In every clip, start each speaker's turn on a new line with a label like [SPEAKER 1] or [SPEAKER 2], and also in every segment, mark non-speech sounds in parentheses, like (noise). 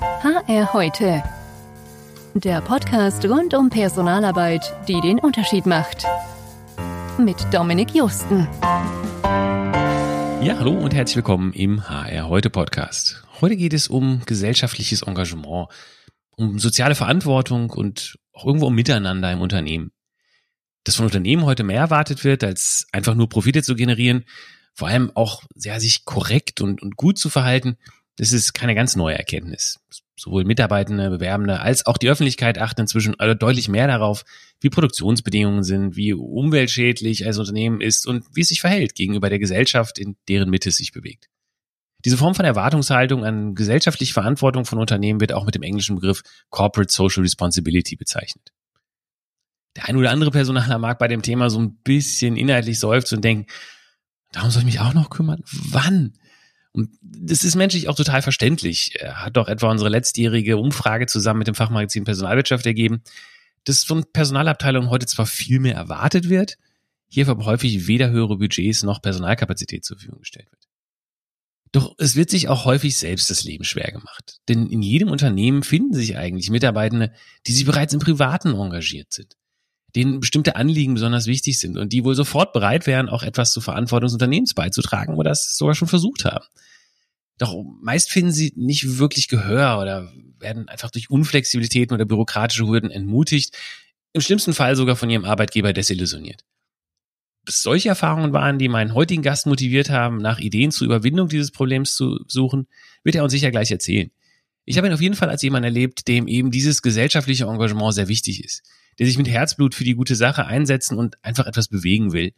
[SPEAKER 1] HR heute. Der Podcast rund um Personalarbeit, die den Unterschied macht. Mit Dominik Justen.
[SPEAKER 2] Ja, hallo und herzlich willkommen im HR heute Podcast. Heute geht es um gesellschaftliches Engagement, um soziale Verantwortung und auch irgendwo um Miteinander im Unternehmen. Dass von Unternehmen heute mehr erwartet wird, als einfach nur Profite zu generieren, vor allem auch ja, sich korrekt und, und gut zu verhalten, das ist keine ganz neue Erkenntnis. Sowohl Mitarbeitende, Bewerbende als auch die Öffentlichkeit achten inzwischen deutlich mehr darauf, wie Produktionsbedingungen sind, wie umweltschädlich ein Unternehmen ist und wie es sich verhält gegenüber der Gesellschaft, in deren Mitte es sich bewegt. Diese Form von Erwartungshaltung an gesellschaftliche Verantwortung von Unternehmen wird auch mit dem englischen Begriff Corporate Social Responsibility bezeichnet. Der ein oder andere Personaler mag bei dem Thema so ein bisschen inhaltlich seufzen und denken, Darum soll ich mich auch noch kümmern? Wann? Und das ist menschlich auch total verständlich. Hat doch etwa unsere letztjährige Umfrage zusammen mit dem Fachmagazin Personalwirtschaft ergeben, dass von Personalabteilungen heute zwar viel mehr erwartet wird, hierfür aber häufig weder höhere Budgets noch Personalkapazität zur Verfügung gestellt wird. Doch es wird sich auch häufig selbst das Leben schwer gemacht. Denn in jedem Unternehmen finden sich eigentlich Mitarbeitende, die sich bereits im Privaten engagiert sind denen bestimmte Anliegen besonders wichtig sind und die wohl sofort bereit wären, auch etwas zur Verantwortung des Unternehmens beizutragen oder das sogar schon versucht haben. Doch meist finden sie nicht wirklich Gehör oder werden einfach durch Unflexibilitäten oder bürokratische Hürden entmutigt, im schlimmsten Fall sogar von ihrem Arbeitgeber desillusioniert. Bis solche Erfahrungen waren, die meinen heutigen Gast motiviert haben, nach Ideen zur Überwindung dieses Problems zu suchen, wird er uns sicher gleich erzählen. Ich habe ihn auf jeden Fall als jemand erlebt, dem eben dieses gesellschaftliche Engagement sehr wichtig ist der sich mit Herzblut für die gute Sache einsetzen und einfach etwas bewegen will.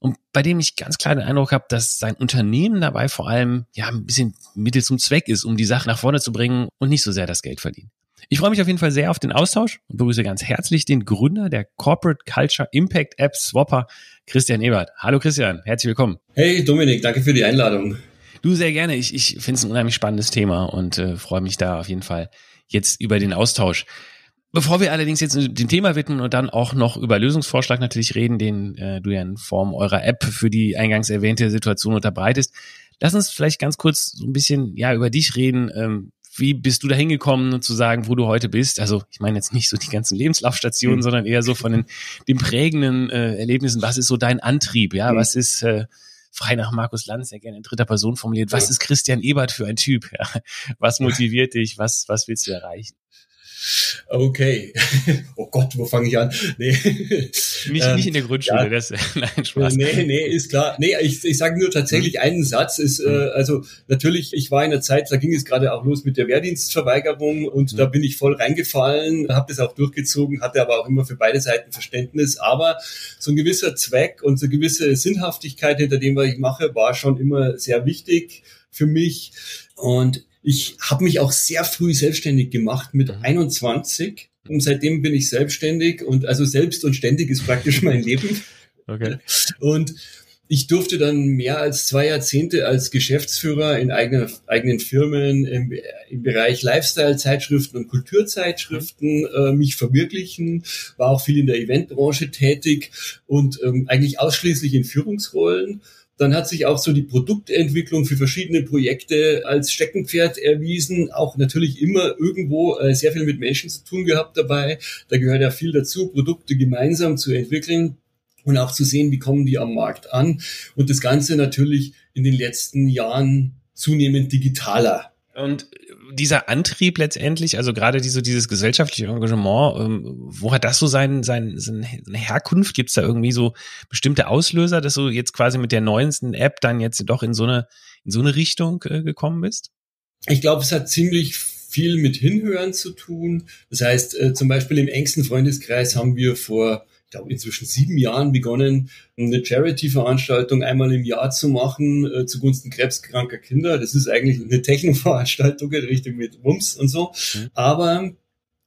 [SPEAKER 2] Und bei dem ich ganz klar den Eindruck habe, dass sein Unternehmen dabei vor allem ja ein bisschen Mittel zum Zweck ist, um die Sache nach vorne zu bringen und nicht so sehr das Geld verdienen. Ich freue mich auf jeden Fall sehr auf den Austausch und begrüße ganz herzlich den Gründer der Corporate Culture Impact App Swapper, Christian Ebert. Hallo Christian, herzlich willkommen.
[SPEAKER 3] Hey Dominik, danke für die Einladung.
[SPEAKER 2] Du sehr gerne. Ich, ich finde es ein unheimlich spannendes Thema und äh, freue mich da auf jeden Fall jetzt über den Austausch. Bevor wir allerdings jetzt dem Thema widmen und dann auch noch über Lösungsvorschlag natürlich reden, den äh, du ja in Form eurer App für die eingangs erwähnte Situation unterbreitest, lass uns vielleicht ganz kurz so ein bisschen ja über dich reden. Ähm, wie bist du da hingekommen, zu sagen, wo du heute bist? Also ich meine jetzt nicht so die ganzen Lebenslaufstationen, mhm. sondern eher so von den, den prägenden äh, Erlebnissen. Was ist so dein Antrieb? Ja, mhm. was ist äh, frei nach Markus Lanz, der gerne in dritter Person formuliert. Was ist Christian Ebert für ein Typ? Ja? Was (laughs) motiviert dich? Was, was willst du erreichen?
[SPEAKER 3] Okay. (laughs) Oh Gott, wo fange ich an?
[SPEAKER 2] Nee. (laughs) Nicht, ähm, nicht in der Grundschule, ja. das (laughs) nein, Spaß.
[SPEAKER 3] Nee, nee, ist klar. Nee, ich, ich sage nur tatsächlich mhm. einen Satz. Ist, äh, mhm. also natürlich, ich war in der Zeit, da ging es gerade auch los mit der Wehrdienstverweigerung und mhm. da bin ich voll reingefallen, habe das auch durchgezogen, hatte aber auch immer für beide Seiten Verständnis. Aber so ein gewisser Zweck und so eine gewisse Sinnhaftigkeit hinter dem, was ich mache, war schon immer sehr wichtig für mich. Und ich habe mich auch sehr früh selbstständig gemacht mit 21 mhm. und seitdem bin ich selbstständig und also selbst und ständig ist praktisch mein Leben. (laughs) Okay. Und ich durfte dann mehr als zwei Jahrzehnte als Geschäftsführer in eigener, eigenen Firmen im, im Bereich Lifestyle-Zeitschriften und Kulturzeitschriften mhm. äh, mich verwirklichen, war auch viel in der Eventbranche tätig und ähm, eigentlich ausschließlich in Führungsrollen dann hat sich auch so die Produktentwicklung für verschiedene Projekte als Steckenpferd erwiesen. Auch natürlich immer irgendwo äh, sehr viel mit Menschen zu tun gehabt dabei. Da gehört ja viel dazu, Produkte gemeinsam zu entwickeln und auch zu sehen, wie kommen die am Markt an. Und das Ganze natürlich in den letzten Jahren zunehmend digitaler.
[SPEAKER 2] Und dieser Antrieb letztendlich, also gerade diese, dieses gesellschaftliche Engagement, ähm, wo hat das so sein, sein, seine Herkunft? Gibt es da irgendwie so bestimmte Auslöser, dass du jetzt quasi mit der neuesten App dann jetzt doch in so eine, in so eine Richtung äh, gekommen bist?
[SPEAKER 3] Ich glaube, es hat ziemlich viel mit Hinhören zu tun. Das heißt, äh, zum Beispiel im engsten Freundeskreis haben wir vor ich glaube, inzwischen sieben Jahren begonnen, eine Charity-Veranstaltung einmal im Jahr zu machen äh, zugunsten krebskranker Kinder. Das ist eigentlich eine Techno-Veranstaltung in Richtung mit Wumms und so. Mhm. Aber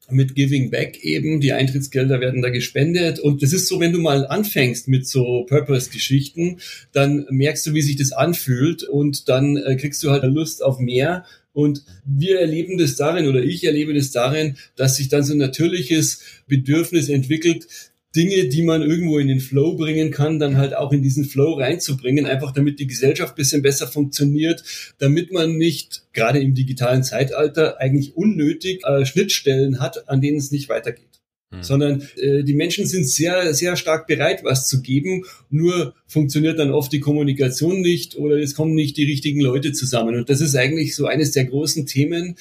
[SPEAKER 3] mit Giving Back eben, die Eintrittsgelder werden da gespendet und das ist so, wenn du mal anfängst mit so Purpose-Geschichten, dann merkst du, wie sich das anfühlt und dann äh, kriegst du halt Lust auf mehr und wir erleben das darin oder ich erlebe das darin, dass sich dann so ein natürliches Bedürfnis entwickelt, Dinge, die man irgendwo in den Flow bringen kann, dann halt auch in diesen Flow reinzubringen, einfach damit die Gesellschaft bisschen besser funktioniert, damit man nicht gerade im digitalen Zeitalter eigentlich unnötig äh, Schnittstellen hat, an denen es nicht weitergeht. Hm. Sondern äh, die Menschen sind sehr, sehr stark bereit, was zu geben. Nur funktioniert dann oft die Kommunikation nicht oder es kommen nicht die richtigen Leute zusammen. Und das ist eigentlich so eines der großen Themen,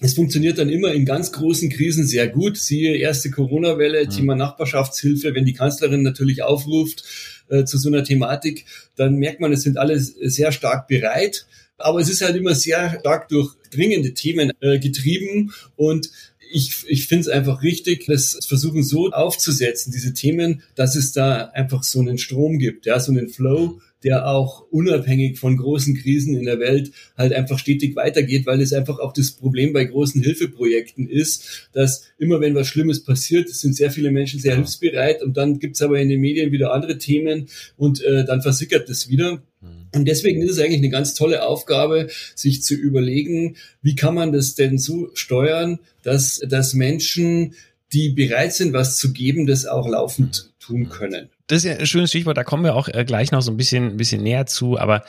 [SPEAKER 3] es funktioniert dann immer in ganz großen Krisen sehr gut. Siehe erste Corona-Welle, mhm. Thema Nachbarschaftshilfe, wenn die Kanzlerin natürlich aufruft äh, zu so einer Thematik, dann merkt man, es sind alle sehr stark bereit. Aber es ist halt immer sehr stark durch dringende Themen äh, getrieben und ich, ich finde es einfach richtig, das versuchen so aufzusetzen, diese Themen, dass es da einfach so einen Strom gibt, ja, so einen Flow, der auch unabhängig von großen Krisen in der Welt halt einfach stetig weitergeht, weil es einfach auch das Problem bei großen Hilfeprojekten ist, dass immer wenn was Schlimmes passiert, sind sehr viele Menschen sehr hilfsbereit und dann gibt's aber in den Medien wieder andere Themen und äh, dann versickert das wieder. Mhm. Und deswegen ist es eigentlich eine ganz tolle Aufgabe, sich zu überlegen, wie kann man das denn so steuern, dass, dass Menschen, die bereit sind, was zu geben, das auch laufend tun können
[SPEAKER 2] das ist ja ein schönes Stichwort, da kommen wir auch äh, gleich noch so ein bisschen, ein bisschen näher zu, aber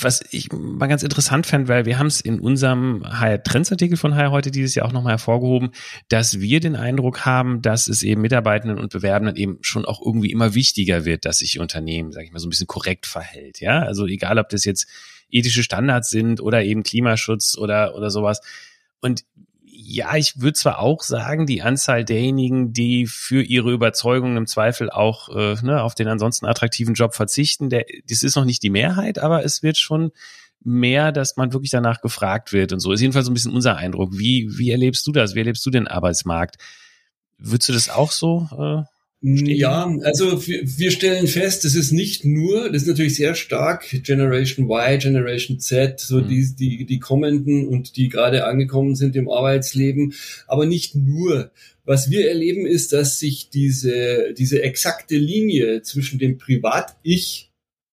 [SPEAKER 2] was ich mal ganz interessant fand, weil wir haben es in unserem HR Trends Artikel von HR heute dieses Jahr auch nochmal hervorgehoben, dass wir den Eindruck haben, dass es eben Mitarbeitenden und Bewerbenden eben schon auch irgendwie immer wichtiger wird, dass sich Unternehmen, sage ich mal, so ein bisschen korrekt verhält. Ja, also egal, ob das jetzt ethische Standards sind oder eben Klimaschutz oder oder sowas. Und ja, ich würde zwar auch sagen, die Anzahl derjenigen, die für ihre Überzeugung im Zweifel auch äh, ne, auf den ansonsten attraktiven Job verzichten, der, das ist noch nicht die Mehrheit, aber es wird schon mehr, dass man wirklich danach gefragt wird und so. Ist jedenfalls so ein bisschen unser Eindruck. Wie, wie erlebst du das? Wie erlebst du den Arbeitsmarkt? Würdest du das auch so äh,
[SPEAKER 3] ja, also wir, stellen fest, es ist nicht nur, das ist natürlich sehr stark Generation Y, Generation Z, so mhm. die, die, die kommenden und die gerade angekommen sind im Arbeitsleben, aber nicht nur. Was wir erleben ist, dass sich diese, diese exakte Linie zwischen dem Privat-Ich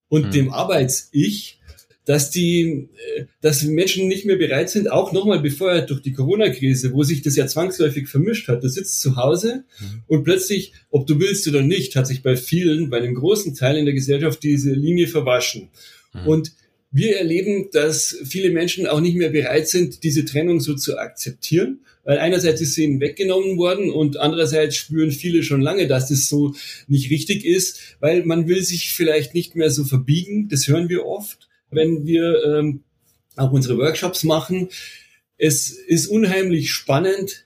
[SPEAKER 3] und mhm. dem Arbeits-Ich dass die, äh, dass Menschen nicht mehr bereit sind, auch nochmal befeuert durch die Corona-Krise, wo sich das ja zwangsläufig vermischt hat. Du sitzt zu Hause mhm. und plötzlich, ob du willst oder nicht, hat sich bei vielen, bei einem großen Teil in der Gesellschaft diese Linie verwaschen. Mhm. Und wir erleben, dass viele Menschen auch nicht mehr bereit sind, diese Trennung so zu akzeptieren, weil einerseits ist sie ihnen weggenommen worden und andererseits spüren viele schon lange, dass das so nicht richtig ist, weil man will sich vielleicht nicht mehr so verbiegen, das hören wir oft wenn wir ähm, auch unsere Workshops machen. Es ist unheimlich spannend,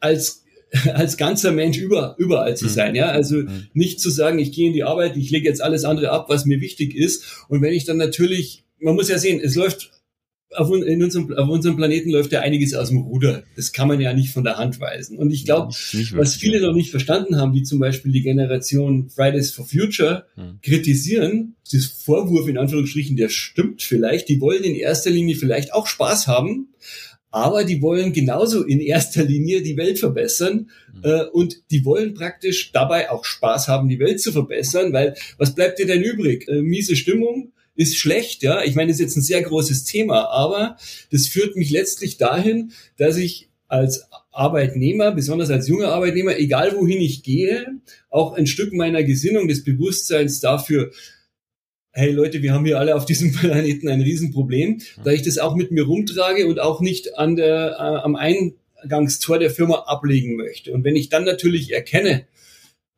[SPEAKER 3] als (laughs) als ganzer Mensch über, überall zu mhm. sein, ja. Also mhm. nicht zu sagen, ich gehe in die Arbeit, ich lege jetzt alles andere ab, was mir wichtig ist. Und wenn ich dann natürlich, man muss ja sehen, es läuft auf, in unserem, auf unserem Planeten läuft ja einiges aus dem Ruder. Das kann man ja nicht von der Hand weisen. Und ich glaube, was viele noch nicht verstanden haben, wie zum Beispiel die Generation Fridays for Future hm. kritisieren, das Vorwurf in Anführungsstrichen, der stimmt vielleicht. Die wollen in erster Linie vielleicht auch Spaß haben, aber die wollen genauso in erster Linie die Welt verbessern hm. äh, und die wollen praktisch dabei auch Spaß haben, die Welt zu verbessern, weil was bleibt dir denn übrig? Äh, miese Stimmung, ist schlecht, ja. Ich meine, das ist jetzt ein sehr großes Thema, aber das führt mich letztlich dahin, dass ich als Arbeitnehmer, besonders als junger Arbeitnehmer, egal wohin ich gehe, auch ein Stück meiner Gesinnung des Bewusstseins dafür hey Leute, wir haben hier alle auf diesem (laughs) Planeten ein Riesenproblem, da ich das auch mit mir rumtrage und auch nicht an der, äh, am Eingangstor der Firma ablegen möchte. Und wenn ich dann natürlich erkenne,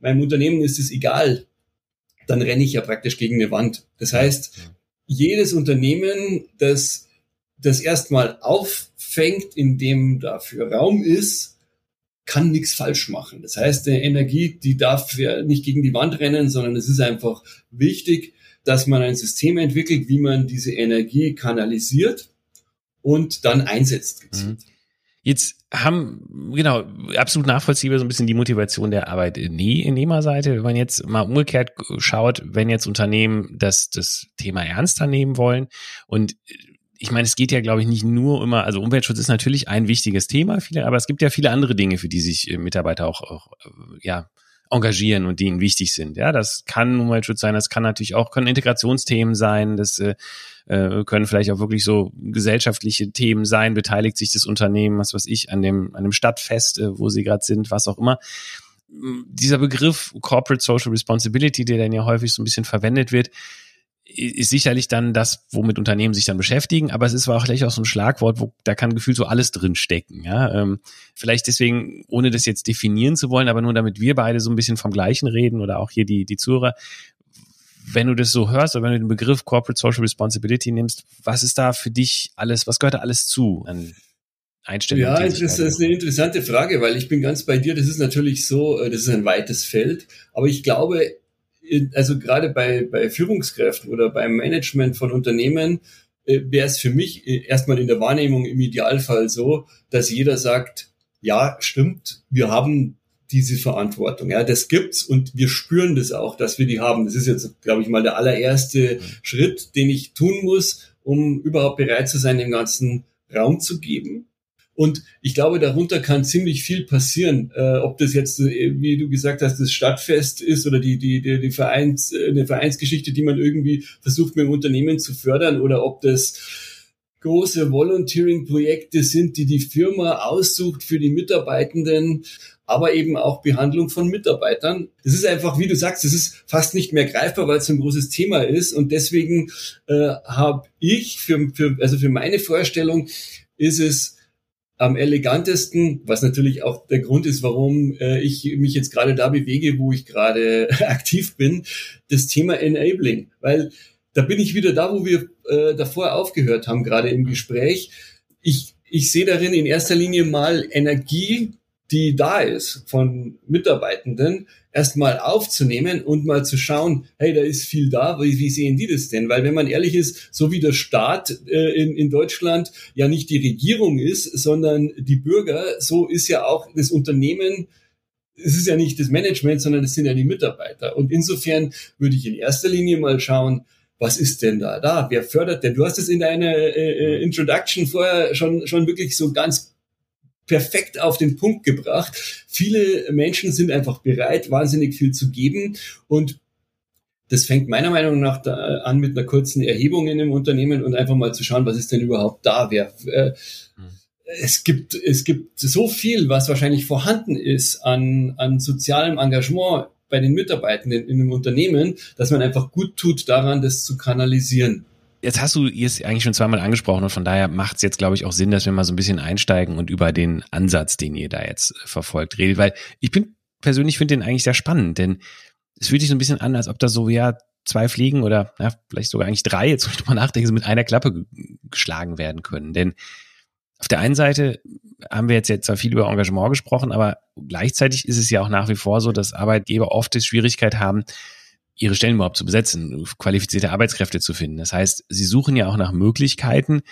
[SPEAKER 3] meinem Unternehmen ist es egal, dann renne ich ja praktisch gegen eine Wand. Das heißt, jedes Unternehmen, das das erstmal auffängt, in dem dafür Raum ist, kann nichts falsch machen. Das heißt, die Energie, die darf ja nicht gegen die Wand rennen, sondern es ist einfach wichtig, dass man ein System entwickelt, wie man diese Energie kanalisiert und dann einsetzt.
[SPEAKER 2] Mhm. Jetzt haben, genau, absolut nachvollziehbar so ein bisschen die Motivation der Arbeitnehmerseite. Wenn man jetzt mal umgekehrt schaut, wenn jetzt Unternehmen das, das Thema ernster nehmen wollen und ich meine, es geht ja, glaube ich, nicht nur immer, also Umweltschutz ist natürlich ein wichtiges Thema, viele, aber es gibt ja viele andere Dinge, für die sich äh, Mitarbeiter auch, auch ja, engagieren und die ihnen wichtig sind. Ja, das kann Umweltschutz sein, das kann natürlich auch, können Integrationsthemen sein, das äh, äh, können vielleicht auch wirklich so gesellschaftliche Themen sein, beteiligt sich das Unternehmen, was weiß ich, an dem, an dem Stadtfest, äh, wo sie gerade sind, was auch immer. dieser Begriff Corporate Social Responsibility, der dann ja häufig so ein bisschen verwendet wird, ist sicherlich dann das, womit Unternehmen sich dann beschäftigen, aber es ist auch gleich auch so ein Schlagwort, wo da kann gefühlt so alles drin stecken. Ja? Ähm, vielleicht deswegen, ohne das jetzt definieren zu wollen, aber nur damit wir beide so ein bisschen vom Gleichen reden oder auch hier die, die Zuhörer, wenn du das so hörst oder wenn du den Begriff Corporate Social Responsibility nimmst, was ist da für dich alles, was gehört da alles zu an Einstellungen?
[SPEAKER 3] Ja, das ist eine interessante Frage, weil ich bin ganz bei dir. Das ist natürlich so, äh, das ist ein weites Feld, aber ich glaube, also gerade bei, bei Führungskräften oder beim Management von Unternehmen äh, wäre es für mich äh, erstmal in der Wahrnehmung im Idealfall so, dass jeder sagt, ja, stimmt, wir haben diese Verantwortung. Ja, das gibt's und wir spüren das auch, dass wir die haben. Das ist jetzt, glaube ich, mal der allererste mhm. Schritt, den ich tun muss, um überhaupt bereit zu sein, dem ganzen Raum zu geben. Und ich glaube, darunter kann ziemlich viel passieren. Äh, ob das jetzt, äh, wie du gesagt hast, das Stadtfest ist oder die, die, die, die Vereins, äh, eine Vereinsgeschichte, die man irgendwie versucht mit dem Unternehmen zu fördern oder ob das große Volunteering-Projekte sind, die die Firma aussucht für die Mitarbeitenden, aber eben auch Behandlung von Mitarbeitern. Das ist einfach, wie du sagst, das ist fast nicht mehr greifbar, weil es ein großes Thema ist. Und deswegen äh, habe ich für, für, also für meine Vorstellung ist es am elegantesten, was natürlich auch der Grund ist, warum äh, ich mich jetzt gerade da bewege, wo ich gerade (laughs) aktiv bin, das Thema Enabling. Weil da bin ich wieder da, wo wir äh, davor aufgehört haben, gerade im Gespräch. Ich, ich sehe darin in erster Linie mal Energie, die da ist von Mitarbeitenden, erstmal aufzunehmen und mal zu schauen, hey, da ist viel da, wie, wie sehen die das denn? Weil wenn man ehrlich ist, so wie der Staat äh, in, in Deutschland ja nicht die Regierung ist, sondern die Bürger, so ist ja auch das Unternehmen es ist ja nicht das Management, sondern es sind ja die Mitarbeiter. Und insofern würde ich in erster Linie mal schauen, was ist denn da da? Wer fördert denn? Du hast es in deiner äh, äh Introduction vorher schon, schon wirklich so ganz perfekt auf den Punkt gebracht. Viele Menschen sind einfach bereit, wahnsinnig viel zu geben und das fängt meiner Meinung nach an mit einer kurzen Erhebung in einem Unternehmen und einfach mal zu schauen, was ist denn überhaupt da? Wer, äh, es gibt, es gibt so viel, was wahrscheinlich vorhanden ist an, an sozialem Engagement bei den Mitarbeitenden in einem Unternehmen, dass man einfach gut tut daran, das zu kanalisieren.
[SPEAKER 2] Jetzt hast du es eigentlich schon zweimal angesprochen und von daher macht es jetzt, glaube ich, auch Sinn, dass wir mal so ein bisschen einsteigen und über den Ansatz, den ihr da jetzt verfolgt, redet, weil ich bin persönlich finde den eigentlich sehr spannend, denn es fühlt sich so ein bisschen an, als ob da so ja zwei Fliegen oder ja, vielleicht sogar eigentlich drei, jetzt wo ich drüber nachdenke, so mit einer Klappe geschlagen werden können. Denn auf der einen Seite haben wir jetzt, jetzt zwar viel über Engagement gesprochen, aber gleichzeitig ist es ja auch nach wie vor so, dass Arbeitgeber oft die Schwierigkeit haben, ihre Stellen überhaupt zu besetzen, qualifizierte Arbeitskräfte zu finden. Das heißt, sie suchen ja auch nach Möglichkeiten,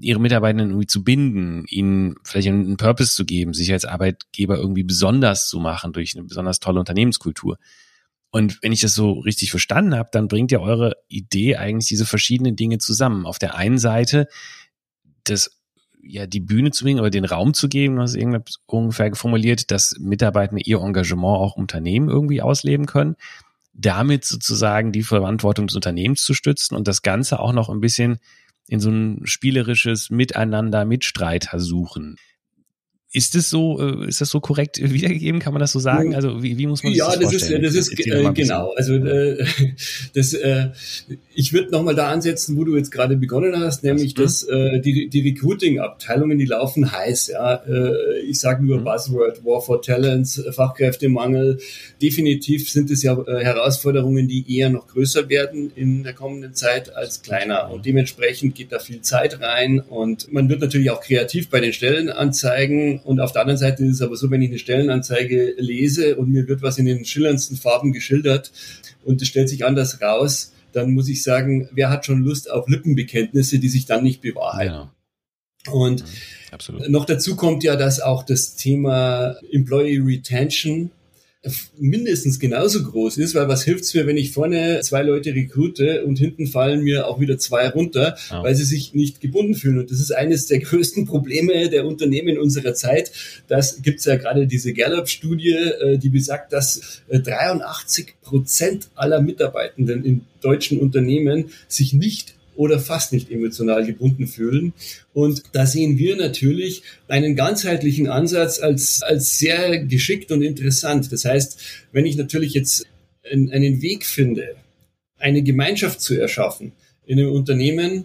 [SPEAKER 2] ihre Mitarbeitenden irgendwie zu binden, ihnen vielleicht einen Purpose zu geben, sich als Arbeitgeber irgendwie besonders zu machen durch eine besonders tolle Unternehmenskultur. Und wenn ich das so richtig verstanden habe, dann bringt ja eure Idee eigentlich diese verschiedenen Dinge zusammen. Auf der einen Seite das ja die Bühne zu bringen oder den Raum zu geben, was ungefähr formuliert, dass Mitarbeitende ihr Engagement auch Unternehmen irgendwie ausleben können damit sozusagen die Verantwortung des Unternehmens zu stützen und das Ganze auch noch ein bisschen in so ein spielerisches Miteinander, Mitstreiter suchen. Ist es so, äh, ist das so korrekt (laughs) wiedergegeben? Kann man das so sagen? Also wie, wie muss man
[SPEAKER 3] ja, das, das vorstellen? Ja, das ist, das ist äh, genau. Also äh, (laughs) das, äh, ich würde nochmal da ansetzen, wo du jetzt gerade begonnen hast, nämlich dass äh, die, die Recruiting-Abteilungen, die laufen heiß. Ja, äh, ich sage nur mhm. Buzzword, War for Talents, Fachkräftemangel. Definitiv sind es ja äh, Herausforderungen, die eher noch größer werden in der kommenden Zeit als kleiner. Und dementsprechend geht da viel Zeit rein und man wird natürlich auch kreativ bei den Stellenanzeigen und auf der anderen Seite ist es aber so, wenn ich eine Stellenanzeige lese und mir wird was in den schillerndsten Farben geschildert und es stellt sich anders raus, dann muss ich sagen, wer hat schon Lust auf Lippenbekenntnisse, die sich dann nicht bewahrheiten? Ja. Und mhm, noch dazu kommt ja, dass auch das Thema Employee Retention mindestens genauso groß ist, weil was hilft's mir, wenn ich vorne zwei Leute rekrute und hinten fallen mir auch wieder zwei runter, ja. weil sie sich nicht gebunden fühlen. Und das ist eines der größten Probleme der Unternehmen unserer Zeit. Das gibt's ja gerade diese Gallup-Studie, äh, die besagt, dass 83 äh, Prozent aller Mitarbeitenden in deutschen Unternehmen sich nicht oder fast nicht emotional gebunden fühlen. Und da sehen wir natürlich einen ganzheitlichen Ansatz als, als sehr geschickt und interessant. Das heißt, wenn ich natürlich jetzt einen Weg finde, eine Gemeinschaft zu erschaffen in einem Unternehmen,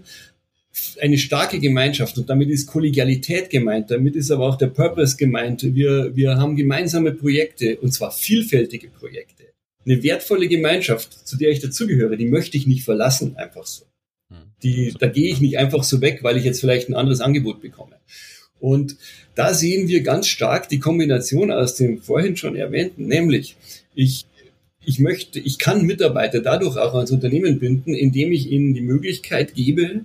[SPEAKER 3] eine starke Gemeinschaft und damit ist Kollegialität gemeint, damit ist aber auch der Purpose gemeint. Wir, wir haben gemeinsame Projekte und zwar vielfältige Projekte. Eine wertvolle Gemeinschaft, zu der ich dazugehöre, die möchte ich nicht verlassen, einfach so. Hm. Die, da gehe ich nicht einfach so weg, weil ich jetzt vielleicht ein anderes Angebot bekomme. Und da sehen wir ganz stark die Kombination aus dem vorhin schon erwähnten, nämlich ich ich möchte, ich kann Mitarbeiter dadurch auch ans Unternehmen binden, indem ich ihnen die Möglichkeit gebe,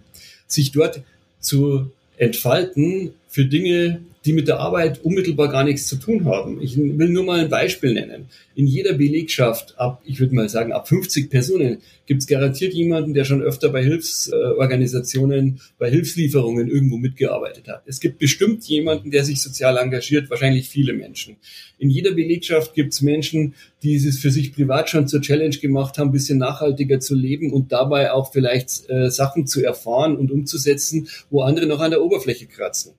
[SPEAKER 3] sich dort zu entfalten für Dinge, die mit der Arbeit unmittelbar gar nichts zu tun haben. Ich will nur mal ein Beispiel nennen. In jeder Belegschaft ab, ich würde mal sagen, ab 50 Personen gibt es garantiert jemanden, der schon öfter bei Hilfsorganisationen, bei Hilfslieferungen irgendwo mitgearbeitet hat. Es gibt bestimmt jemanden, der sich sozial engagiert, wahrscheinlich viele Menschen. In jeder Belegschaft gibt es Menschen, die es für sich privat schon zur Challenge gemacht haben, ein bisschen nachhaltiger zu leben und dabei auch vielleicht äh, Sachen zu erfahren und umzusetzen, wo andere noch an der Oberfläche kratzen.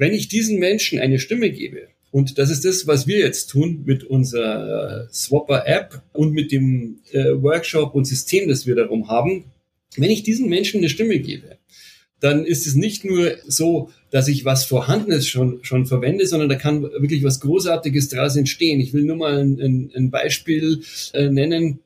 [SPEAKER 3] Wenn ich diesen Menschen eine Stimme gebe, und das ist das, was wir jetzt tun mit unserer äh, Swapper-App und mit dem äh, Workshop und System, das wir darum haben. Wenn ich diesen Menschen eine Stimme gebe, dann ist es nicht nur so, dass ich was Vorhandenes schon, schon verwende, sondern da kann wirklich was Großartiges daraus entstehen. Ich will nur mal ein, ein Beispiel äh, nennen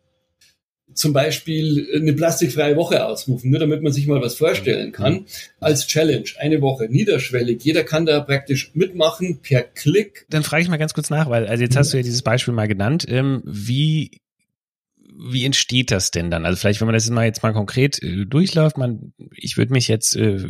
[SPEAKER 3] zum Beispiel eine plastikfreie Woche ausrufen, nur damit man sich mal was vorstellen kann, als Challenge, eine Woche, niederschwellig. Jeder kann da praktisch mitmachen per Klick.
[SPEAKER 2] Dann frage ich mal ganz kurz nach, weil also jetzt hast du ja dieses Beispiel mal genannt. Ähm, wie wie entsteht das denn dann? Also vielleicht, wenn man das mal jetzt mal konkret äh, durchläuft, man, ich würde mich jetzt äh,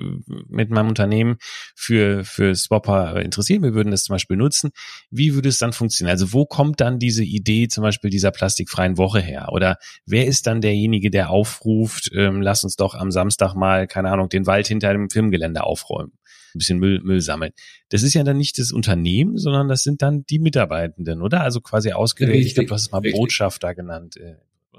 [SPEAKER 2] mit meinem Unternehmen für, für Swapper interessieren, wir würden das zum Beispiel nutzen. Wie würde es dann funktionieren? Also wo kommt dann diese Idee zum Beispiel dieser plastikfreien Woche her? Oder wer ist dann derjenige, der aufruft, ähm, lass uns doch am Samstag mal, keine Ahnung, den Wald hinter dem Firmengelände aufräumen? ein bisschen Müll, Müll sammeln. Das ist ja dann nicht das Unternehmen, sondern das sind dann die Mitarbeitenden, oder? Also quasi ausgewählt, ich glaube, du hast es mal richtig. Botschafter genannt.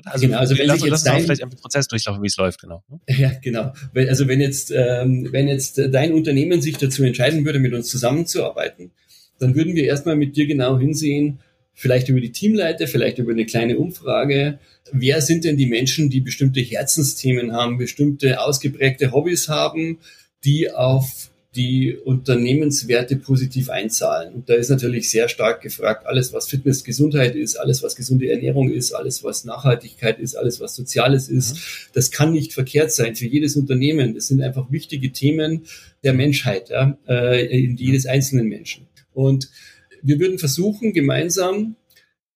[SPEAKER 2] Also, genau, also wenn lass, sich jetzt dein, vielleicht einen Prozess durchlaufen, wie es läuft, genau. (laughs)
[SPEAKER 3] Ja, genau. Also wenn jetzt, ähm, wenn jetzt dein Unternehmen sich dazu entscheiden würde, mit uns zusammenzuarbeiten, dann würden wir erstmal mit dir genau hinsehen, vielleicht über die Teamleiter, vielleicht über eine kleine Umfrage. Wer sind denn die Menschen, die bestimmte Herzensthemen haben, bestimmte ausgeprägte Hobbys haben, die auf die Unternehmenswerte positiv einzahlen. Und da ist natürlich sehr stark gefragt, alles was Fitness, Gesundheit ist, alles was gesunde Ernährung ist, alles was Nachhaltigkeit ist, alles was Soziales ist, mhm. das kann nicht verkehrt sein für jedes Unternehmen. Das sind einfach wichtige Themen der Menschheit, ja, äh, in jedes einzelnen Menschen. Und wir würden versuchen, gemeinsam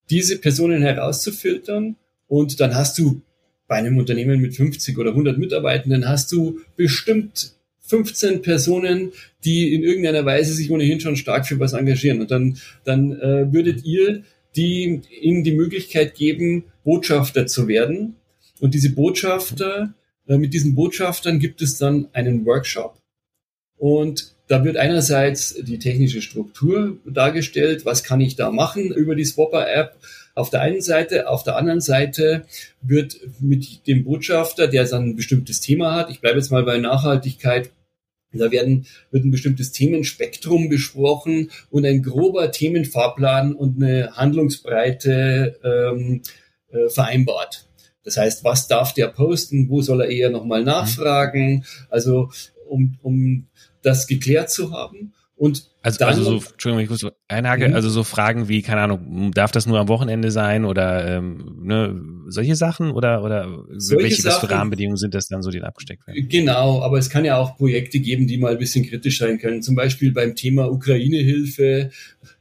[SPEAKER 3] diese Personen herauszufiltern und dann hast du bei einem Unternehmen mit 50 oder 100 Mitarbeitenden hast du bestimmt 15 Personen, die in irgendeiner Weise sich ohnehin schon stark für was engagieren. Und dann, dann äh, würdet ihr die, ihnen die Möglichkeit geben, Botschafter zu werden. Und diese Botschafter, äh, mit diesen Botschaftern gibt es dann einen Workshop. Und da wird einerseits die technische Struktur dargestellt, was kann ich da machen über die Swapper-App. Auf der einen Seite, auf der anderen Seite wird mit dem Botschafter, der dann ein bestimmtes Thema hat, ich bleibe jetzt mal bei Nachhaltigkeit, da werden, wird ein bestimmtes Themenspektrum besprochen und ein grober Themenfahrplan und eine Handlungsbreite ähm, äh, vereinbart. Das heißt, was darf der posten? Wo soll er eher nochmal nachfragen? Also, um, um das geklärt zu haben. Und
[SPEAKER 2] also, also so, Entschuldigung, ich muss so einhake, mhm. also so Fragen wie, keine Ahnung, darf das nur am Wochenende sein oder ähm, ne, solche Sachen oder oder solche welche Sachen, für Rahmenbedingungen sind das dann so, die abgesteckt werden?
[SPEAKER 3] Genau, aber es kann ja auch Projekte geben, die mal ein bisschen kritisch sein können. Zum Beispiel beim Thema Ukraine-Hilfe,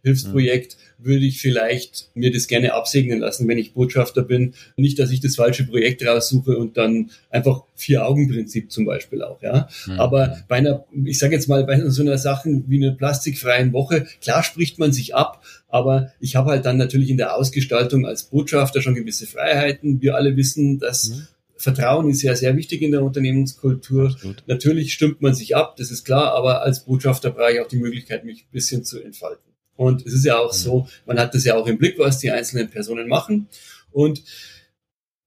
[SPEAKER 3] Hilfsprojekt. Mhm würde ich vielleicht mir das gerne absegnen lassen, wenn ich Botschafter bin. Nicht, dass ich das falsche Projekt raussuche und dann einfach Vier-Augen-Prinzip zum Beispiel auch, ja. Mhm. Aber bei einer, ich sage jetzt mal, bei so einer Sache wie einer plastikfreien Woche, klar spricht man sich ab, aber ich habe halt dann natürlich in der Ausgestaltung als Botschafter schon gewisse Freiheiten. Wir alle wissen, dass mhm. Vertrauen ist ja sehr wichtig in der Unternehmenskultur. Absolut. Natürlich stimmt man sich ab, das ist klar, aber als Botschafter brauche ich auch die Möglichkeit, mich ein bisschen zu entfalten. Und es ist ja auch so, man hat das ja auch im Blick, was die einzelnen Personen machen. Und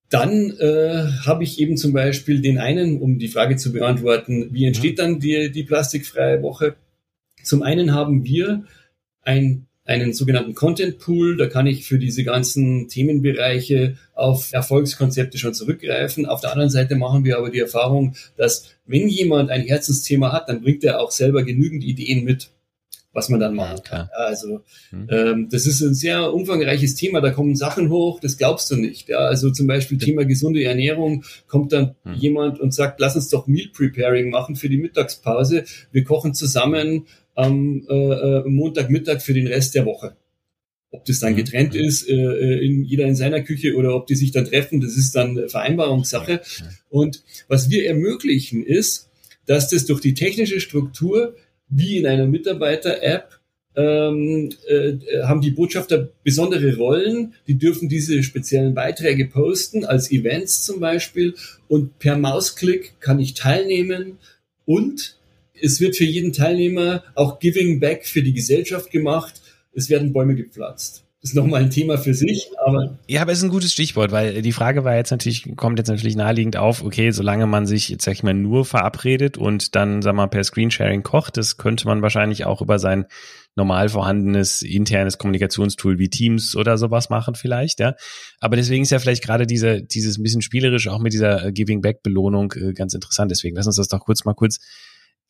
[SPEAKER 3] dann äh, habe ich eben zum Beispiel den einen, um die Frage zu beantworten, wie entsteht dann die, die plastikfreie Woche? Zum einen haben wir ein, einen sogenannten Content Pool, da kann ich für diese ganzen Themenbereiche auf Erfolgskonzepte schon zurückgreifen. Auf der anderen Seite machen wir aber die Erfahrung, dass wenn jemand ein Herzensthema hat, dann bringt er auch selber genügend Ideen mit was man dann machen kann. Also mhm. ähm, das ist ein sehr umfangreiches Thema, da kommen Sachen hoch, das glaubst du nicht. Ja? Also zum Beispiel Thema gesunde Ernährung, kommt dann mhm. jemand und sagt, lass uns doch Meal Preparing machen für die Mittagspause. Wir kochen zusammen am äh, äh Montagmittag für den Rest der Woche. Ob das dann mhm. getrennt mhm. ist, äh, äh, in, jeder in seiner Küche oder ob die sich dann treffen, das ist dann Vereinbarungssache. Und was wir ermöglichen ist, dass das durch die technische Struktur wie in einer Mitarbeiter-App ähm, äh, haben die Botschafter besondere Rollen. Die dürfen diese speziellen Beiträge posten, als Events zum Beispiel. Und per Mausklick kann ich teilnehmen. Und es wird für jeden Teilnehmer auch Giving Back für die Gesellschaft gemacht. Es werden Bäume gepflanzt ist nochmal ein Thema für sich, aber.
[SPEAKER 2] Ja, aber es ist ein gutes Stichwort, weil die Frage war jetzt natürlich, kommt jetzt natürlich naheliegend auf, okay, solange man sich jetzt sag ich mal nur verabredet und dann, sag mal, per Screensharing kocht, das könnte man wahrscheinlich auch über sein normal vorhandenes internes Kommunikationstool wie Teams oder sowas machen vielleicht, ja. Aber deswegen ist ja vielleicht gerade diese, dieses ein bisschen spielerisch auch mit dieser äh, Giving Back Belohnung äh, ganz interessant. Deswegen lass uns das doch kurz mal kurz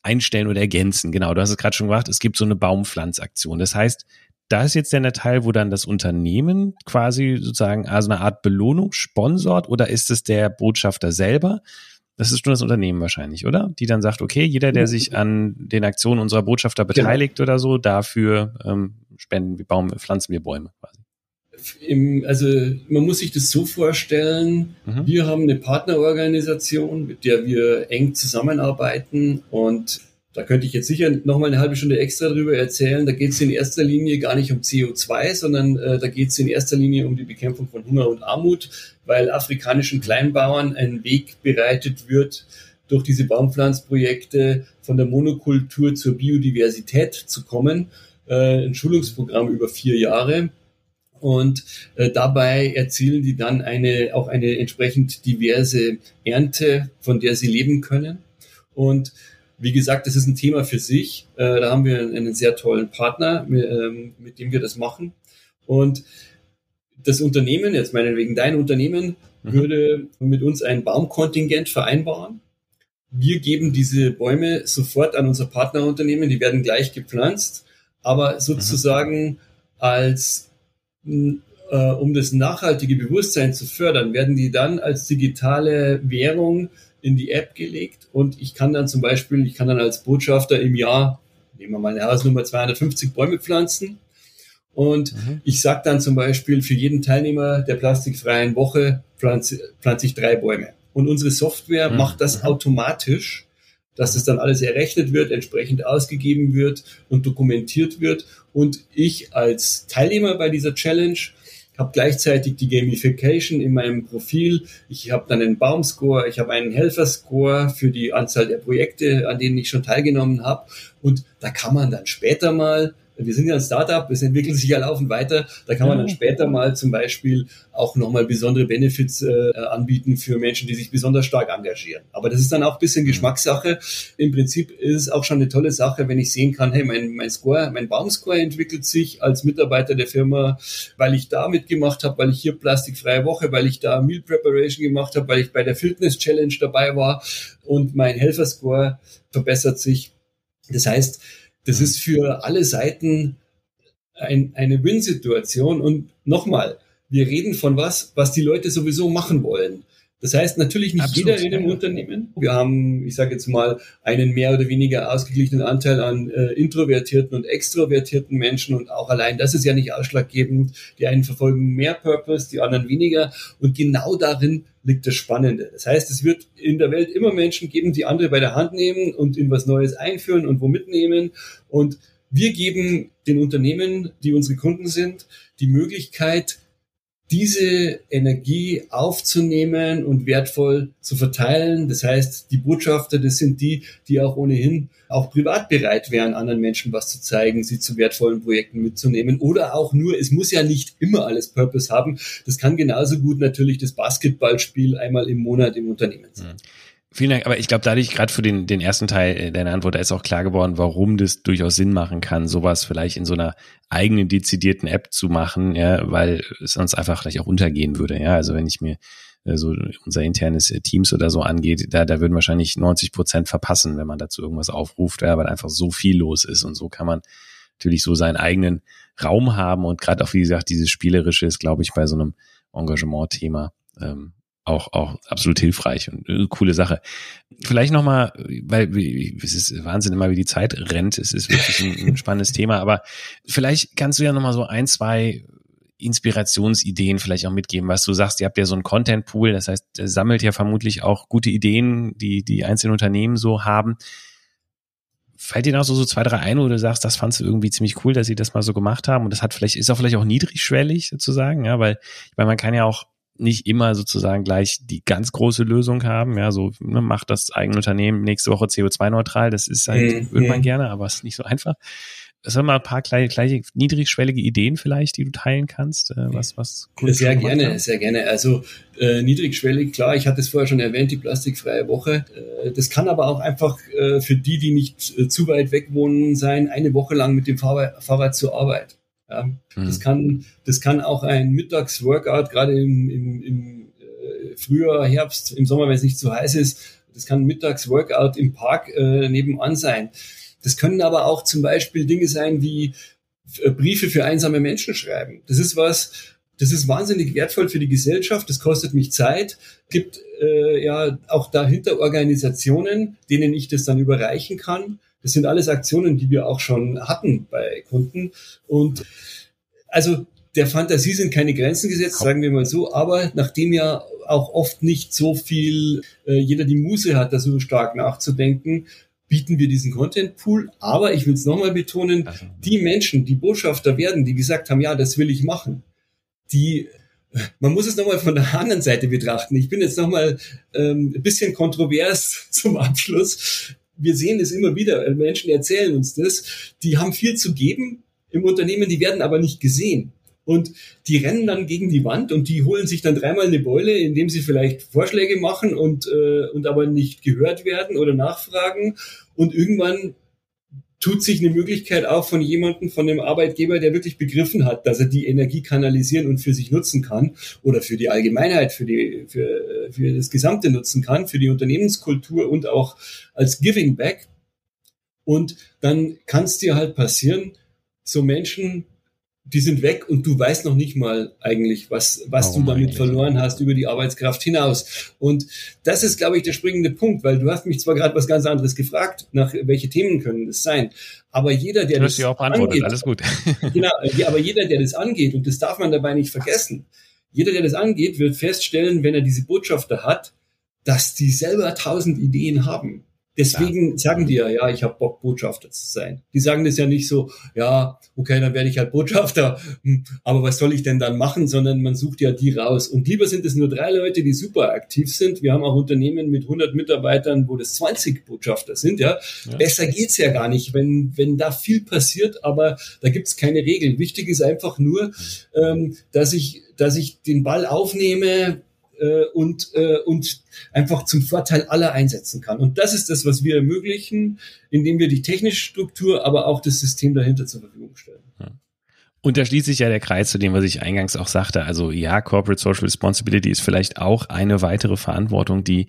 [SPEAKER 2] einstellen oder ergänzen. Genau, du hast es gerade schon gemacht, es gibt so eine Baumpflanzaktion. Das heißt, da ist jetzt dann der Teil, wo dann das Unternehmen quasi sozusagen also eine Art Belohnung sponsort oder ist es der Botschafter selber? Das ist schon das Unternehmen wahrscheinlich, oder? Die dann sagt, okay, jeder, der sich an den Aktionen unserer Botschafter beteiligt genau. oder so, dafür ähm, spenden wir Baum, pflanzen wir Bäume quasi.
[SPEAKER 3] Im, also man muss sich das so vorstellen, mhm. wir haben eine Partnerorganisation, mit der wir eng zusammenarbeiten und da könnte ich jetzt sicher noch mal eine halbe Stunde extra drüber erzählen. Da geht es in erster Linie gar nicht um CO2, sondern äh, da geht es in erster Linie um die Bekämpfung von Hunger und Armut, weil afrikanischen Kleinbauern ein Weg bereitet wird, durch diese Baumpflanzprojekte von der Monokultur zur Biodiversität zu kommen. Äh, ein Schulungsprogramm über vier Jahre. Und äh, dabei erzielen die dann eine, auch eine entsprechend diverse Ernte, von der sie leben können. Und wie gesagt, das ist ein Thema für sich. Äh, da haben wir einen sehr tollen Partner, mit, ähm, mit dem wir das machen. Und das Unternehmen, jetzt meinetwegen dein Unternehmen, mhm. würde mit uns ein Baumkontingent vereinbaren. Wir geben diese Bäume sofort an unser Partnerunternehmen, die werden gleich gepflanzt, aber sozusagen mhm. als äh, um das nachhaltige Bewusstsein zu fördern, werden die dann als digitale Währung in die App gelegt und ich kann dann zum Beispiel, ich kann dann als Botschafter im Jahr, nehmen wir mal eine Hausnummer, 250 Bäume pflanzen und mhm. ich sage dann zum Beispiel für jeden Teilnehmer der plastikfreien Woche pflanze, pflanze ich drei Bäume. Und unsere Software mhm. macht das mhm. automatisch, dass das dann alles errechnet wird, entsprechend ausgegeben wird und dokumentiert wird. Und ich als Teilnehmer bei dieser Challenge habe gleichzeitig die Gamification in meinem Profil. Ich habe dann einen Baumscore, ich habe einen Helferscore für die Anzahl der Projekte, an denen ich schon teilgenommen habe. Und da kann man dann später mal wir sind ja ein Startup, es entwickelt sich ja laufend weiter. Da kann man dann später mal zum Beispiel auch nochmal besondere Benefits äh, anbieten für Menschen, die sich besonders stark engagieren. Aber das ist dann auch ein bisschen Geschmackssache. Im Prinzip ist es auch schon eine tolle Sache, wenn ich sehen kann, hey, mein, mein Score, mein Baumscore entwickelt sich als Mitarbeiter der Firma, weil ich da mitgemacht habe, weil ich hier plastikfreie Woche, weil ich da Meal Preparation gemacht habe, weil ich bei der Fitness Challenge dabei war und mein Helferscore verbessert sich. Das heißt, das ist für alle Seiten ein, eine Win-Situation. Und nochmal, wir reden von was, was die Leute sowieso machen wollen. Das heißt natürlich nicht Absolut, jeder in dem ja. Unternehmen. Wir haben, ich sage jetzt mal, einen mehr oder weniger ausgeglichenen Anteil an äh, introvertierten und extrovertierten Menschen und auch allein das ist ja nicht ausschlaggebend. Die einen verfolgen mehr Purpose, die anderen weniger und genau darin liegt das Spannende. Das heißt, es wird in der Welt immer Menschen geben, die andere bei der Hand nehmen und in was Neues einführen und wo mitnehmen und wir geben den Unternehmen, die unsere Kunden sind, die Möglichkeit, diese Energie aufzunehmen und wertvoll zu verteilen. Das heißt, die Botschafter, das sind die, die auch ohnehin auch privat bereit wären, anderen Menschen was zu zeigen, sie zu wertvollen Projekten mitzunehmen oder auch nur, es muss ja nicht immer alles Purpose haben. Das kann genauso gut natürlich das Basketballspiel einmal im Monat im Unternehmen sein. Mhm.
[SPEAKER 2] Vielen Dank, aber ich glaube, dadurch gerade für den, den ersten Teil äh, deiner Antwort, da ist auch klar geworden, warum das durchaus Sinn machen kann, sowas vielleicht in so einer eigenen dezidierten App zu machen, ja, weil es sonst einfach vielleicht auch untergehen würde. Ja, also wenn ich mir äh, so unser internes äh, Teams oder so angeht, da, da würden wahrscheinlich 90 Prozent verpassen, wenn man dazu irgendwas aufruft, ja, weil einfach so viel los ist und so kann man natürlich so seinen eigenen Raum haben und gerade auch, wie gesagt, dieses Spielerische ist, glaube ich, bei so einem Engagement-Thema ähm, auch, auch absolut hilfreich und äh, coole Sache. Vielleicht nochmal, weil es ist Wahnsinn immer, wie die Zeit rennt. Es ist wirklich ein, ein spannendes (laughs) Thema, aber vielleicht kannst du ja nochmal so ein, zwei Inspirationsideen vielleicht auch mitgeben, was du sagst. Ihr habt ja so einen Content Pool, das heißt, sammelt ja vermutlich auch gute Ideen, die die einzelnen Unternehmen so haben. Fällt dir noch so, so zwei, drei ein, wo du sagst, das fandst du irgendwie ziemlich cool, dass sie das mal so gemacht haben und das hat vielleicht, ist auch vielleicht auch niedrigschwellig sozusagen, ja, weil, meine, man kann ja auch nicht immer sozusagen gleich die ganz große Lösung haben. Ja, so ne, macht das eigene Unternehmen nächste Woche CO2-neutral. Das ist halt, mhm. würde man gerne, aber es ist nicht so einfach. Es sind mal ein paar gleich, gleich niedrigschwellige Ideen vielleicht, die du teilen kannst, äh, was was
[SPEAKER 3] cool Sehr gerne, haben. sehr gerne. Also äh, niedrigschwellig, klar, ich hatte es vorher schon erwähnt, die plastikfreie Woche. Äh, das kann aber auch einfach äh, für die, die nicht äh, zu weit weg wohnen, sein, eine Woche lang mit dem Fahrrad, Fahrrad zur Arbeit. Ja, mhm. Das kann, das kann auch ein Mittagsworkout, gerade im, im, im äh, Frühjahr, Herbst, im Sommer, wenn es nicht zu heiß ist, das kann ein Mittagsworkout im Park äh, nebenan sein. Das können aber auch zum Beispiel Dinge sein wie äh, Briefe für einsame Menschen schreiben. Das ist was, das ist wahnsinnig wertvoll für die Gesellschaft. Das kostet mich Zeit. Gibt äh, ja auch dahinter Organisationen, denen ich das dann überreichen kann. Das sind alles Aktionen, die wir auch schon hatten bei Kunden. Und also der Fantasie sind keine Grenzen gesetzt, sagen wir mal so. Aber nachdem ja auch oft nicht so viel äh, jeder die Muse hat, da so stark nachzudenken, bieten wir diesen Content Pool. Aber ich will es nochmal betonen, also. die Menschen, die Botschafter werden, die gesagt haben, ja, das will ich machen, die man muss es nochmal von der anderen Seite betrachten. Ich bin jetzt nochmal ähm, ein bisschen kontrovers (laughs) zum Abschluss wir sehen es immer wieder, Menschen erzählen uns das, die haben viel zu geben im Unternehmen, die werden aber nicht gesehen. Und die rennen dann gegen die Wand und die holen sich dann dreimal eine Beule, indem sie vielleicht Vorschläge machen und, äh, und aber nicht gehört werden oder nachfragen. Und irgendwann tut sich eine Möglichkeit auf von jemandem, von dem Arbeitgeber, der wirklich begriffen hat, dass er die Energie kanalisieren und für sich nutzen kann oder für die Allgemeinheit, für die, für, für das Gesamte nutzen kann, für die Unternehmenskultur und auch als Giving Back. Und dann kann es dir halt passieren, so Menschen die sind weg und du weißt noch nicht mal eigentlich, was, was du damit verloren hast über die Arbeitskraft hinaus. Und das ist, glaube ich, der springende Punkt, weil du hast mich zwar gerade was ganz anderes gefragt, nach welche Themen können das sein, aber jeder, der das
[SPEAKER 2] angeht, alles gut. (laughs)
[SPEAKER 3] genau, aber jeder, der das angeht, und das darf man dabei nicht vergessen, jeder, der das angeht, wird feststellen, wenn er diese Botschafter hat, dass die selber tausend Ideen haben Deswegen ja. sagen die ja, ja, ich habe Bock, Botschafter zu sein. Die sagen das ja nicht so, ja, okay, dann werde ich halt Botschafter, hm, aber was soll ich denn dann machen, sondern man sucht ja die raus. Und lieber sind es nur drei Leute, die super aktiv sind. Wir haben auch Unternehmen mit 100 Mitarbeitern, wo das 20 Botschafter sind. Ja, ja. besser geht's ja gar nicht, wenn wenn da viel passiert, aber da gibt's keine Regeln. Wichtig ist einfach nur, mhm. ähm, dass ich dass ich den Ball aufnehme, äh, und, äh, und einfach zum Vorteil aller einsetzen kann. Und das ist das, was wir ermöglichen, indem wir die technische Struktur, aber auch das System dahinter zur Verfügung stellen.
[SPEAKER 2] Und da schließt sich ja der Kreis zu dem, was ich eingangs auch sagte. Also ja, Corporate Social Responsibility ist vielleicht auch eine weitere Verantwortung, die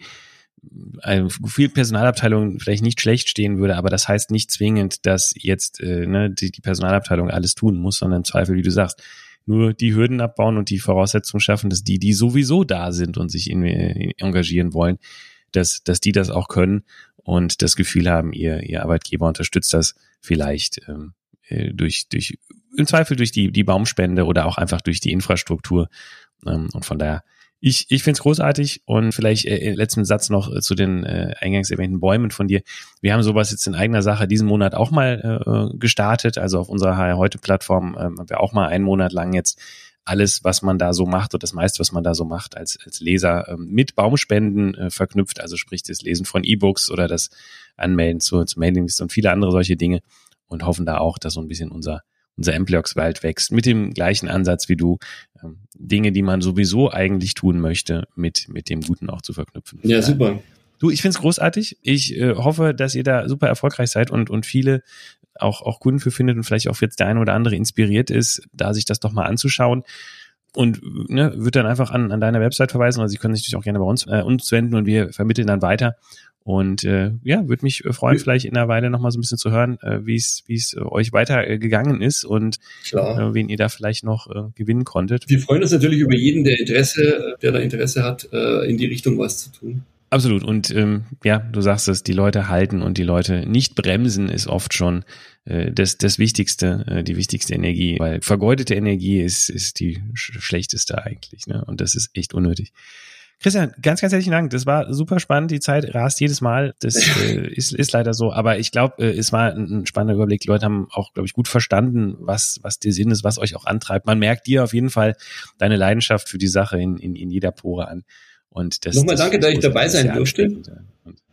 [SPEAKER 2] äh, viel Personalabteilungen vielleicht nicht schlecht stehen würde, aber das heißt nicht zwingend, dass jetzt äh, ne, die, die Personalabteilung alles tun muss, sondern im Zweifel, wie du sagst, nur die Hürden abbauen und die Voraussetzungen schaffen, dass die, die sowieso da sind und sich in, in, engagieren wollen, dass, dass die das auch können und das Gefühl haben, ihr, ihr Arbeitgeber unterstützt das vielleicht ähm, äh, durch, durch, im Zweifel durch die, die Baumspende oder auch einfach durch die Infrastruktur. Ähm, und von daher ich, ich finde es großartig und vielleicht äh, letzten Satz noch äh, zu den äh, eingangs erwähnten Bäumen von dir. Wir haben sowas jetzt in eigener Sache diesen Monat auch mal äh, gestartet. Also auf unserer HR heute Plattform äh, haben wir auch mal einen Monat lang jetzt alles, was man da so macht oder das meiste, was man da so macht als, als Leser ähm, mit Baumspenden äh, verknüpft, also sprich das Lesen von E-Books oder das Anmelden zu, zu Mailinglist und viele andere solche Dinge und hoffen da auch, dass so ein bisschen unser unser Ampliox-Wald wächst, mit dem gleichen Ansatz wie du, ähm, Dinge, die man sowieso eigentlich tun möchte, mit, mit dem Guten auch zu verknüpfen.
[SPEAKER 3] Ja, super.
[SPEAKER 2] Du, ich find's großartig. Ich äh, hoffe, dass ihr da super erfolgreich seid und, und viele auch, auch Kunden für findet und vielleicht auch jetzt der eine oder andere inspiriert ist, da sich das doch mal anzuschauen. Und ne, wird dann einfach an, an deiner Website verweisen, also Sie können sich natürlich auch gerne bei uns, äh, uns wenden und wir vermitteln dann weiter. Und äh, ja, würde mich freuen, vielleicht in einer Weile nochmal so ein bisschen zu hören, äh, wie es wie es euch weiter äh, gegangen ist und äh, wen ihr da vielleicht noch äh, gewinnen konntet.
[SPEAKER 3] Wir freuen uns natürlich über jeden, der Interesse, der da Interesse hat, äh, in die Richtung was zu tun.
[SPEAKER 2] Absolut. Und ähm, ja, du sagst es, die Leute halten und die Leute nicht bremsen ist oft schon äh, das, das Wichtigste, äh, die wichtigste Energie. Weil vergeudete Energie ist, ist die sch schlechteste eigentlich. Ne? Und das ist echt unnötig. Christian, ganz, ganz herzlichen Dank. Das war super spannend. Die Zeit rast jedes Mal. Das (laughs) äh, ist, ist leider so. Aber ich glaube, äh, es war ein, ein spannender Überblick. Die Leute haben auch, glaube ich, gut verstanden, was, was der Sinn ist, was euch auch antreibt. Man merkt dir auf jeden Fall deine Leidenschaft für die Sache in, in, in jeder Pore an. Und das,
[SPEAKER 3] Nochmal
[SPEAKER 2] das
[SPEAKER 3] danke, dass ich dabei sein durfte.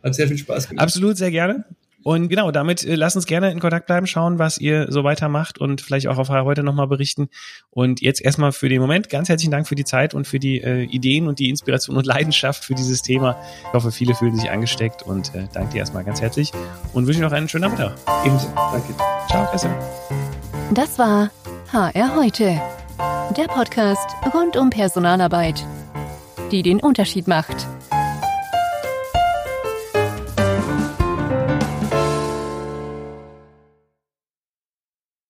[SPEAKER 3] Hat sehr viel Spaß gemacht.
[SPEAKER 2] Absolut, sehr gerne. Und genau, damit äh, lasst uns gerne in Kontakt bleiben, schauen, was ihr so weitermacht und vielleicht auch auf heute nochmal berichten. Und jetzt erstmal für den Moment ganz herzlichen Dank für die Zeit und für die äh, Ideen und die Inspiration und Leidenschaft für dieses Thema. Ich hoffe, viele fühlen sich angesteckt und äh, danke dir erstmal ganz herzlich und wünsche noch einen schönen Nachmittag.
[SPEAKER 3] Ebenso, danke.
[SPEAKER 2] Ciao, Christian.
[SPEAKER 1] Das war HR heute, der Podcast rund um Personalarbeit die den Unterschied macht.